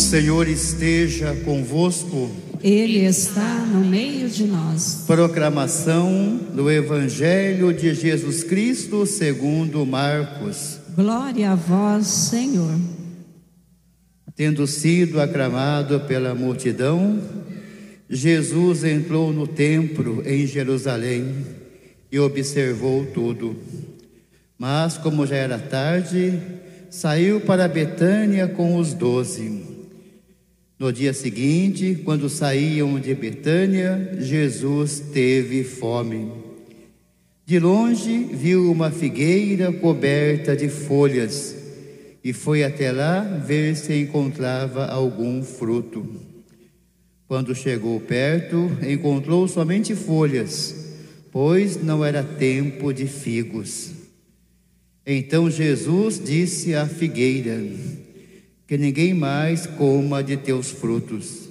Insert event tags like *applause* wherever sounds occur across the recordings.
Senhor esteja convosco. Ele está no meio de nós. Proclamação do Evangelho de Jesus Cristo segundo Marcos. Glória a vós, Senhor. Tendo sido aclamado pela multidão, Jesus entrou no templo em Jerusalém e observou tudo. Mas, como já era tarde, saiu para Betânia com os doze. No dia seguinte, quando saíam de Betânia, Jesus teve fome. De longe viu uma figueira coberta de folhas e foi até lá ver se encontrava algum fruto. Quando chegou perto, encontrou somente folhas, pois não era tempo de figos. Então Jesus disse à figueira: Que ninguém mais coma de teus frutos.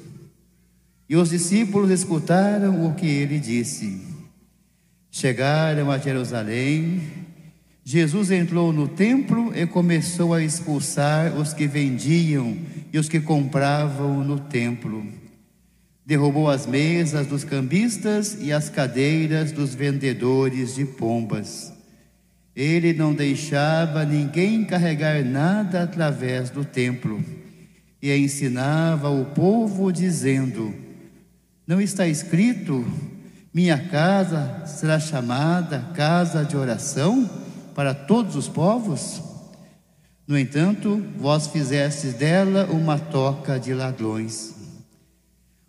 E os discípulos escutaram o que ele disse. Chegaram a Jerusalém. Jesus entrou no templo e começou a expulsar os que vendiam e os que compravam no templo. Derrubou as mesas dos cambistas e as cadeiras dos vendedores de pombas ele não deixava ninguém carregar nada através do templo e ensinava o povo dizendo: Não está escrito, minha casa será chamada casa de oração para todos os povos? No entanto, vós fizestes dela uma toca de ladrões.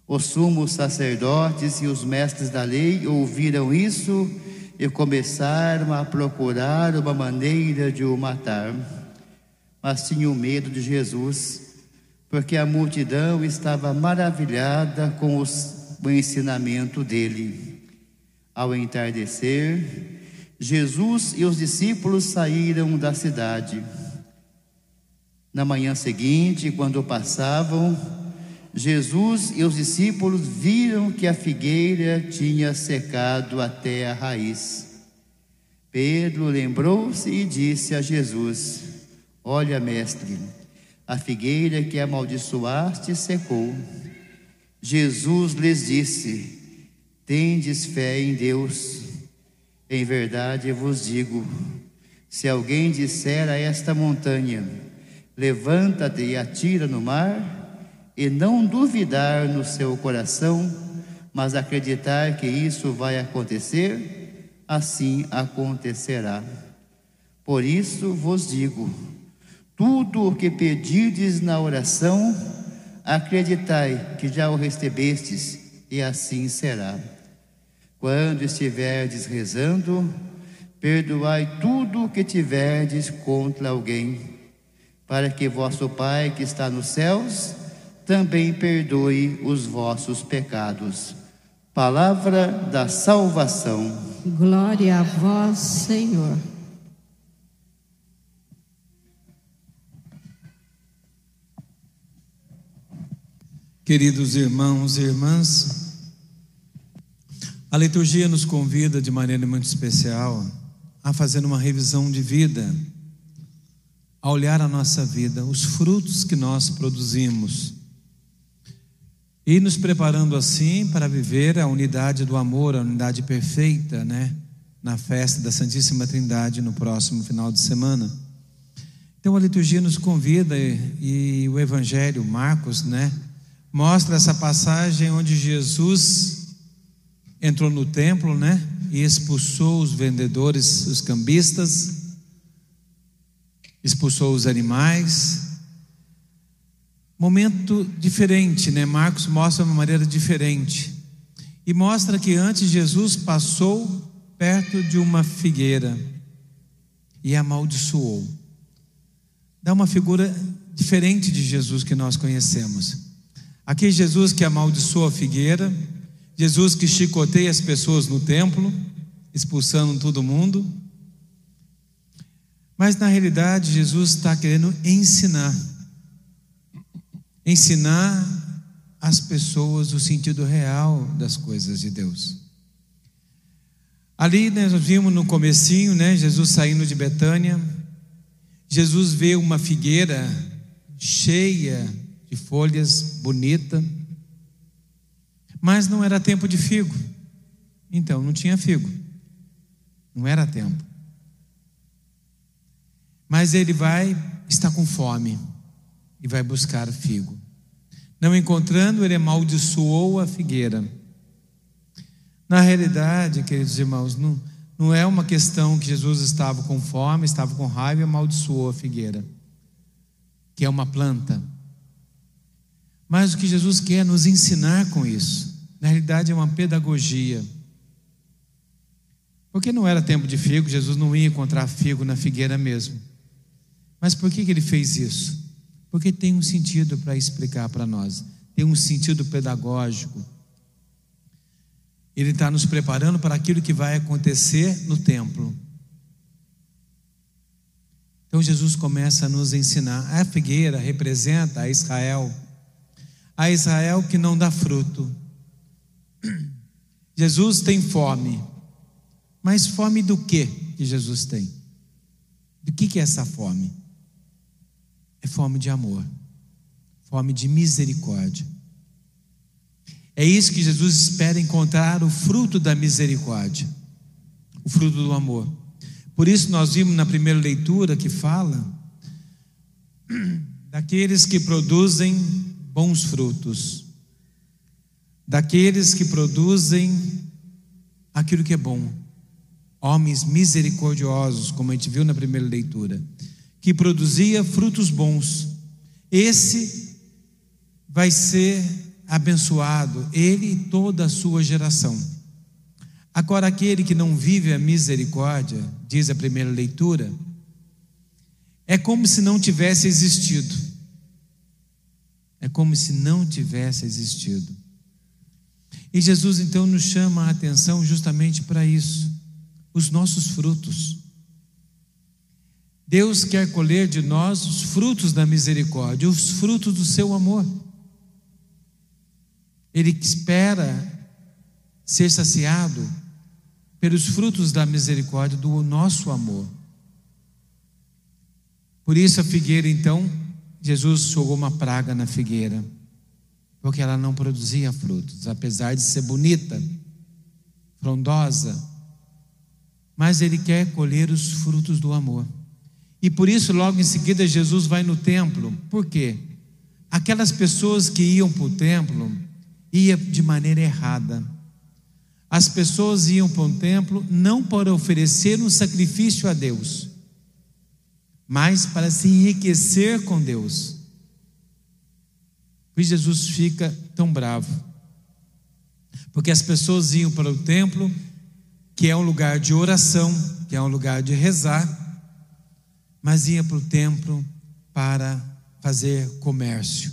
Os sumos sacerdotes e os mestres da lei ouviram isso e começaram a procurar uma maneira de o matar. Mas tinham medo de Jesus, porque a multidão estava maravilhada com os, o ensinamento dele. Ao entardecer, Jesus e os discípulos saíram da cidade. Na manhã seguinte, quando passavam, Jesus e os discípulos viram que a figueira tinha secado até a raiz. Pedro lembrou-se e disse a Jesus: Olha, mestre, a figueira que amaldiçoaste secou. Jesus lhes disse: Tendes fé em Deus. Em verdade vos digo: se alguém disser a esta montanha, levanta-te e atira no mar, e não duvidar no seu coração, mas acreditar que isso vai acontecer, assim acontecerá. Por isso vos digo: tudo o que pedirdes na oração, acreditai que já o recebestes, e assim será. Quando estiverdes rezando, perdoai tudo o que tiverdes contra alguém, para que vosso Pai que está nos céus também perdoe os vossos pecados. Palavra da salvação. Glória a vós, Senhor. Queridos irmãos e irmãs, a liturgia nos convida de maneira muito especial a fazer uma revisão de vida, a olhar a nossa vida, os frutos que nós produzimos e nos preparando assim para viver a unidade do amor, a unidade perfeita, né? Na festa da Santíssima Trindade no próximo final de semana. Então a liturgia nos convida e, e o Evangelho, Marcos, né? Mostra essa passagem onde Jesus entrou no templo, né? E expulsou os vendedores, os cambistas, expulsou os animais, momento diferente, né? Marcos mostra uma maneira diferente. E mostra que antes Jesus passou perto de uma figueira e amaldiçoou. Dá uma figura diferente de Jesus que nós conhecemos. Aqui Jesus que amaldiçoa a figueira, Jesus que chicoteia as pessoas no templo, expulsando todo mundo. Mas na realidade, Jesus está querendo ensinar ensinar às pessoas o sentido real das coisas de Deus. Ali né, nós vimos no comecinho, né, Jesus saindo de Betânia, Jesus vê uma figueira cheia de folhas, bonita. Mas não era tempo de figo. Então não tinha figo. Não era tempo. Mas ele vai, está com fome e vai buscar figo. Não encontrando, ele amaldiçoou a figueira. Na realidade, queridos irmãos, não, não é uma questão que Jesus estava com fome, estava com raiva e amaldiçoou a figueira, que é uma planta. Mas o que Jesus quer nos ensinar com isso, na realidade, é uma pedagogia. Porque não era tempo de figo, Jesus não ia encontrar figo na figueira mesmo. Mas por que, que ele fez isso? Porque tem um sentido para explicar para nós, tem um sentido pedagógico. Ele está nos preparando para aquilo que vai acontecer no templo. Então Jesus começa a nos ensinar. A figueira representa a Israel, a Israel que não dá fruto. *clears throat* Jesus tem fome, mas fome do que que Jesus tem? Do que, que é essa fome? É fome de amor, fome de misericórdia. É isso que Jesus espera encontrar o fruto da misericórdia, o fruto do amor. Por isso nós vimos na primeira leitura que fala *clears throat* daqueles que produzem bons frutos, daqueles que produzem aquilo que é bom, homens misericordiosos, como a gente viu na primeira leitura que produzia frutos bons. Esse vai ser abençoado, ele e toda a sua geração. Agora, aquele que não vive a misericórdia, diz a primeira leitura, é como se não tivesse existido. É como se não tivesse existido. E Jesus então nos chama a atenção justamente para isso, os nossos frutos. Deus quer colher de nós os frutos da misericórdia, os frutos do seu amor. Ele espera ser saciado pelos frutos da misericórdia do nosso amor. Por isso a figueira, então, Jesus jogou uma praga na figueira, porque ela não produzia frutos, apesar de ser bonita, frondosa, mas ele quer colher os frutos do amor. E por isso, logo em seguida, Jesus vai no templo. Por quê? Aquelas pessoas que iam para o templo iam de maneira errada. As pessoas iam para o templo não para oferecer um sacrifício a Deus, mas para se enriquecer com Deus. Por isso Jesus fica tão bravo. Porque as pessoas iam para o templo, que é um lugar de oração, que é um lugar de rezar, mas ia para o templo para fazer comércio,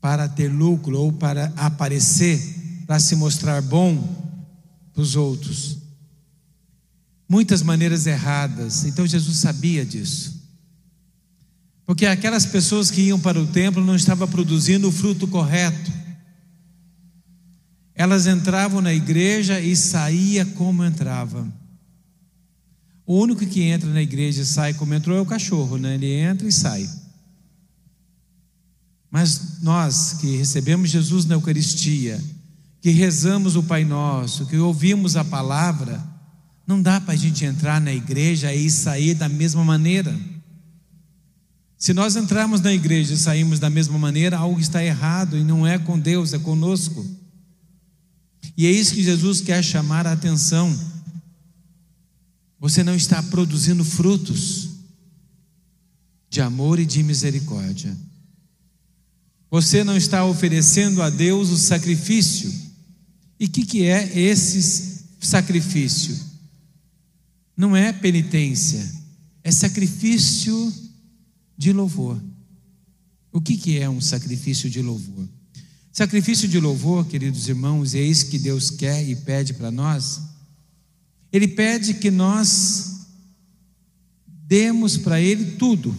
para ter lucro ou para aparecer, para se mostrar bom para os outros. Muitas maneiras erradas, então Jesus sabia disso. Porque aquelas pessoas que iam para o templo não estavam produzindo o fruto correto. Elas entravam na igreja e saía como entravam. O único que entra na igreja e sai como entrou é o cachorro, né? Ele entra e sai. Mas nós que recebemos Jesus na Eucaristia, que rezamos o Pai Nosso, que ouvimos a palavra, não dá para a gente entrar na igreja e sair da mesma maneira. Se nós entrarmos na igreja e sairmos da mesma maneira, algo está errado e não é com Deus, é conosco. E é isso que Jesus quer chamar a atenção. Você não está produzindo frutos de amor e de misericórdia. Você não está oferecendo a Deus o sacrifício. E o que, que é esse sacrifício? Não é penitência, é sacrifício de louvor. O que, que é um sacrifício de louvor? Sacrifício de louvor, queridos irmãos, é isso que Deus quer e pede para nós ele pede que nós demos para Ele tudo,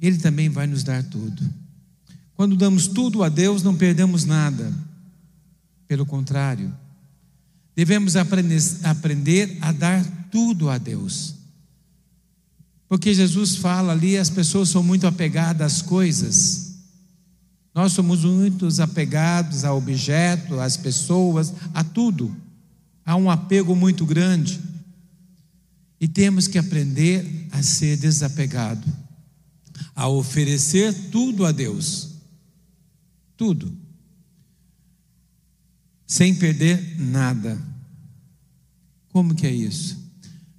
Ele também vai nos dar tudo. Quando damos tudo a Deus, não perdemos nada, pelo contrário, devemos aprender, a dar tudo a Deus. Porque Jesus fala ali, as pessoas são muito apegadas às coisas, Nós somos muitos apegados a objeto, às pessoas, a tudo. Há um apego muito grande. E temos que aprender a ser desapegado, a oferecer tudo a Deus. Tudo. Sem perder nada. Como que é isso?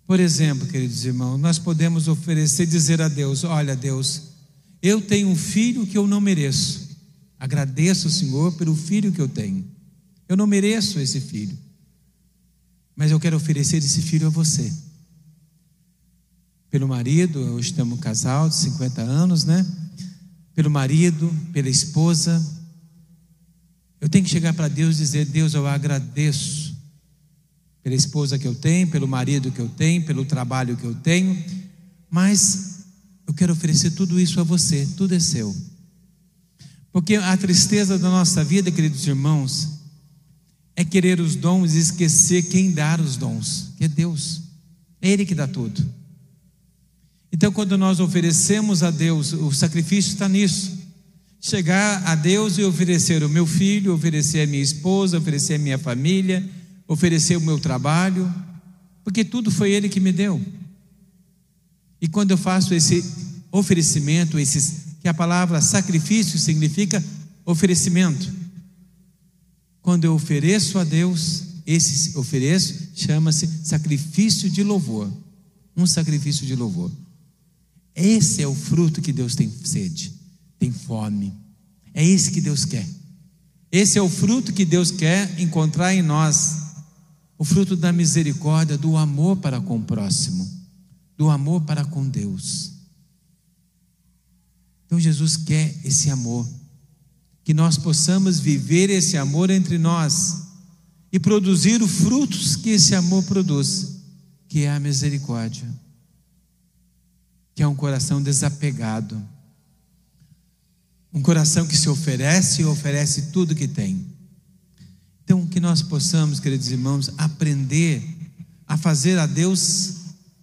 Por exemplo, queridos irmãos, nós podemos oferecer, dizer a Deus: Olha, Deus, eu tenho um filho que eu não mereço. Agradeço o Senhor pelo filho que eu tenho. Eu não mereço esse filho, mas eu quero oferecer esse filho a você. Pelo marido, hoje estamos casal de 50 anos, né? Pelo marido, pela esposa. Eu tenho que chegar para Deus e dizer: Deus, eu agradeço pela esposa que eu tenho, pelo marido que eu tenho, pelo trabalho que eu tenho, mas eu quero oferecer tudo isso a você, tudo é seu. Porque a tristeza da nossa vida, queridos irmãos, é querer os dons e esquecer quem dá os dons, que é Deus. É Ele que dá tudo. Então, quando nós oferecemos a Deus, o sacrifício está nisso. Chegar a Deus e oferecer o meu filho, oferecer a minha esposa, oferecer a minha família, oferecer o meu trabalho, porque tudo foi Ele que me deu. E quando eu faço esse oferecimento, esses, que a palavra sacrifício significa oferecimento. Quando eu ofereço a Deus, esse ofereço chama-se sacrifício de louvor. Um sacrifício de louvor. Esse é o fruto que Deus tem sede, tem fome. É esse que Deus quer. Esse é o fruto que Deus quer encontrar em nós o fruto da misericórdia, do amor para com o próximo, do amor para com Deus. Então Jesus quer esse amor, que nós possamos viver esse amor entre nós e produzir os frutos que esse amor produz, que é a misericórdia, que é um coração desapegado, um coração que se oferece e oferece tudo que tem. Então, que nós possamos, queridos irmãos, aprender a fazer a Deus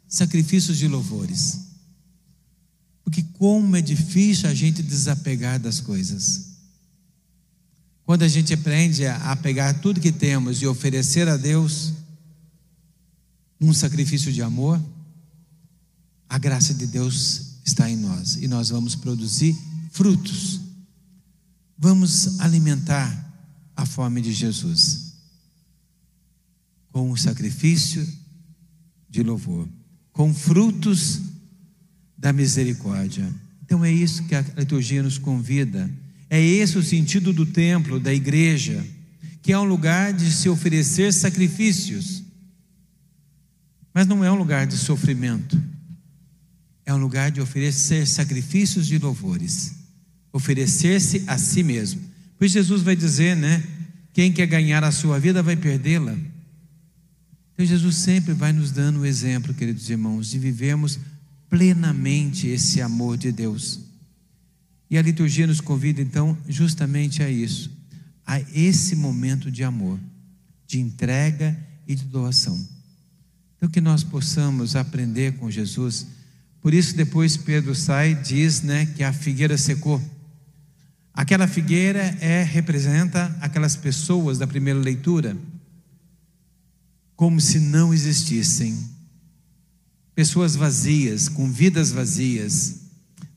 sacrifícios de louvores. Porque como é difícil a gente desapegar das coisas. Quando a gente aprende a pegar tudo que temos e oferecer a Deus um sacrifício de amor, a graça de Deus está em nós e nós vamos produzir frutos. Vamos alimentar a fome de Jesus com o sacrifício de louvor, com frutos da misericórdia. Então é isso que a liturgia nos convida. É esse o sentido do templo, da igreja, que é um lugar de se oferecer sacrifícios. Mas não é um lugar de sofrimento. É um lugar de oferecer sacrifícios de louvores. Oferecer-se a si mesmo. Pois Jesus vai dizer, né? Quem quer ganhar a sua vida vai perdê-la. Então Jesus sempre vai nos dando o exemplo, queridos irmãos, de vivermos plenamente esse amor de Deus. E a liturgia nos convida então justamente a isso, a esse momento de amor, de entrega e de doação. Então que nós possamos aprender com Jesus. Por isso depois Pedro sai diz, né, que a figueira secou. Aquela figueira é representa aquelas pessoas da primeira leitura como se não existissem. Pessoas vazias, com vidas vazias,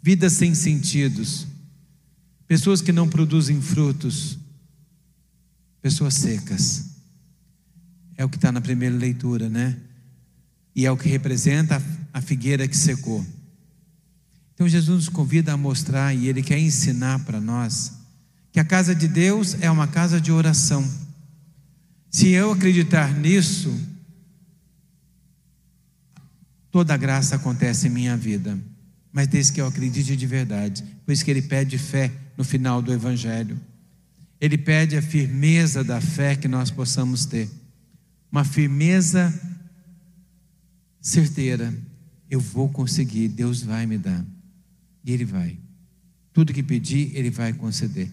vidas sem sentidos, pessoas que não produzem frutos, pessoas secas. É o que está na primeira leitura, né? E é o que representa a figueira que secou. Então Jesus nos convida a mostrar e Ele quer ensinar para nós que a casa de Deus é uma casa de oração. Se eu acreditar nisso, toda graça acontece em minha vida. Mas desde que eu acredite de verdade, por isso que ele pede fé no final do Evangelho. Ele pede a firmeza da fé que nós possamos ter. Uma firmeza certeira. Eu vou conseguir, Deus vai me dar. E Ele vai. Tudo que pedir, Ele vai conceder,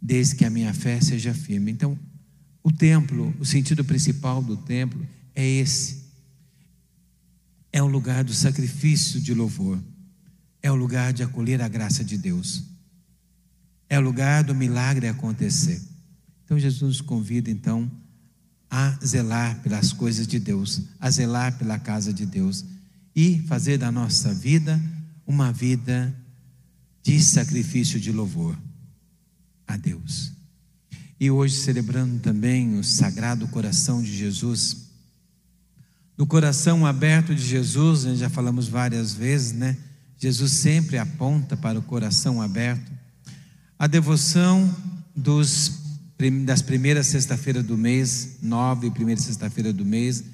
desde que a minha fé seja firme. Então, o templo, o sentido principal do templo é esse. É o lugar do sacrifício de louvor. É o lugar de acolher a graça de Deus. É o lugar do milagre acontecer. Então Jesus nos convida então a zelar pelas coisas de Deus, a zelar pela casa de Deus e fazer da nossa vida uma vida de sacrifício de louvor a Deus. E hoje celebrando também o Sagrado Coração de Jesus. No coração aberto de Jesus, já falamos várias vezes, né? Jesus sempre aponta para o coração aberto. A devoção dos, das primeiras sexta-feiras do mês, nove primeira sexta-feira do mês,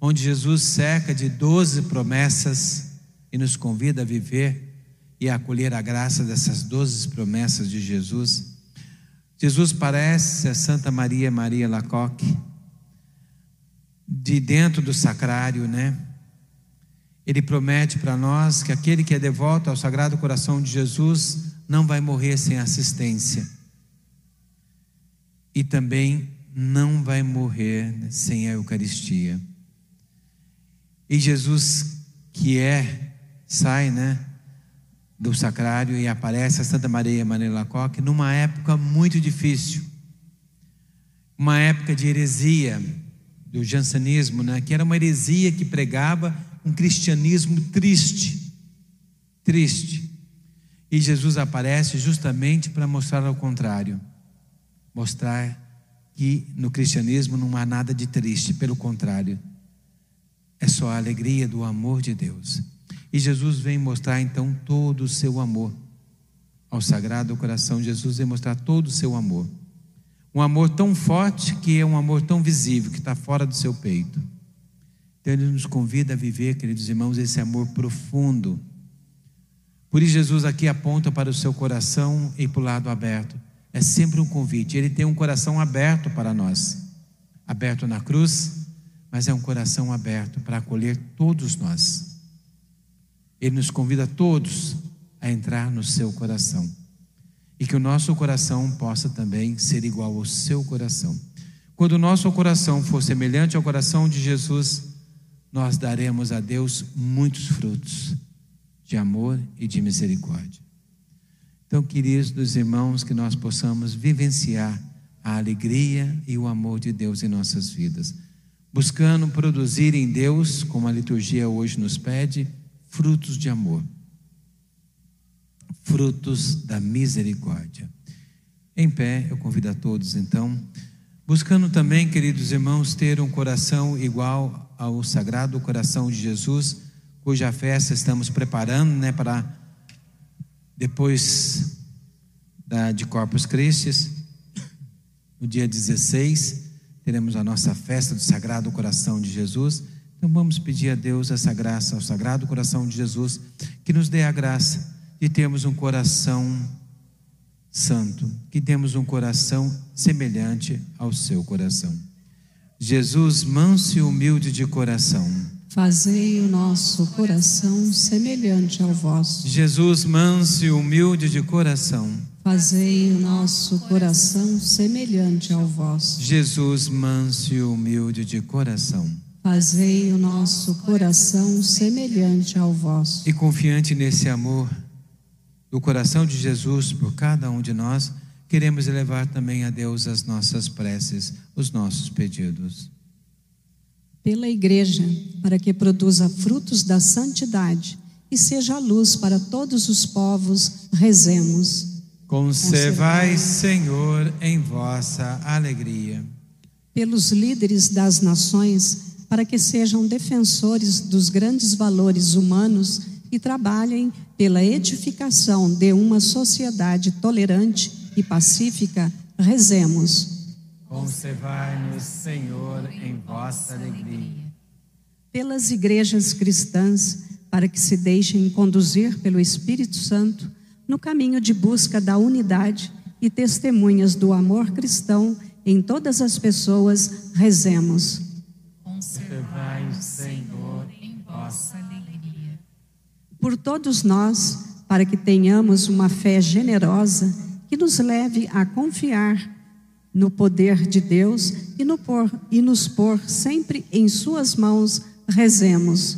onde Jesus cerca de doze promessas e nos convida a viver e a acolher a graça dessas doze promessas de Jesus. Jesus parece a Santa Maria Maria Lacoque, de dentro do sacrário, né? Ele promete para nós que aquele que é devoto ao Sagrado Coração de Jesus não vai morrer sem assistência. E também não vai morrer sem a Eucaristia. E Jesus, que é, sai, né, do sacrário e aparece a Santa Maria Maria Lacoque numa época muito difícil. Uma época de heresia do jansenismo, né, que era uma heresia que pregava um cristianismo triste, triste. E Jesus aparece justamente para mostrar ao contrário, mostrar que no cristianismo não há nada de triste, pelo contrário, é só a alegria do amor de Deus. E Jesus vem mostrar então todo o seu amor ao Sagrado Coração. Jesus vem mostrar todo o seu amor. Um amor tão forte que é um amor tão visível, que está fora do seu peito. Então ele nos convida a viver, queridos irmãos, esse amor profundo. Por isso Jesus aqui aponta para o seu coração e para o lado aberto. É sempre um convite. Ele tem um coração aberto para nós. Aberto na cruz, mas é um coração aberto para acolher todos nós. Ele nos convida a todos a entrar no seu coração. E que o nosso coração possa também ser igual ao seu coração. Quando o nosso coração for semelhante ao coração de Jesus, nós daremos a Deus muitos frutos de amor e de misericórdia. Então, queridos irmãos, que nós possamos vivenciar a alegria e o amor de Deus em nossas vidas buscando produzir em Deus, como a liturgia hoje nos pede, frutos de amor, frutos da misericórdia. Em pé, eu convido a todos então, buscando também, queridos irmãos, ter um coração igual ao Sagrado Coração de Jesus, cuja festa estamos preparando, né, para depois da, de Corpus Christi, no dia 16 teremos a nossa festa do Sagrado Coração de Jesus. Então vamos pedir a Deus essa graça, ao Sagrado Coração de Jesus, que nos dê a graça de termos um coração santo, que temos um coração semelhante ao seu coração. Jesus, manso e humilde de coração. Fazei o nosso coração semelhante ao vosso. Jesus, manso e humilde de coração. Fazei o nosso coração semelhante ao vosso. Jesus, manso e humilde de coração. Fazei o nosso coração semelhante ao vosso. E confiante nesse amor do coração de Jesus por cada um de nós, queremos elevar também a Deus as nossas preces, os nossos pedidos. Pela Igreja, para que produza frutos da santidade e seja luz para todos os povos, rezemos. Conservai, Senhor, em vossa alegria. Pelos líderes das nações, para que sejam defensores dos grandes valores humanos e trabalhem pela edificação de uma sociedade tolerante e pacífica, rezemos. Conservai-nos, Senhor, em vossa alegria. Pelas igrejas cristãs, para que se deixem conduzir pelo Espírito Santo no caminho de busca da unidade e testemunhas do amor cristão em todas as pessoas, rezemos. Conservai, Senhor, em vossa alegria. Por todos nós, para que tenhamos uma fé generosa que nos leve a confiar no poder de Deus e, no por, e nos pôr sempre em Suas mãos, rezemos.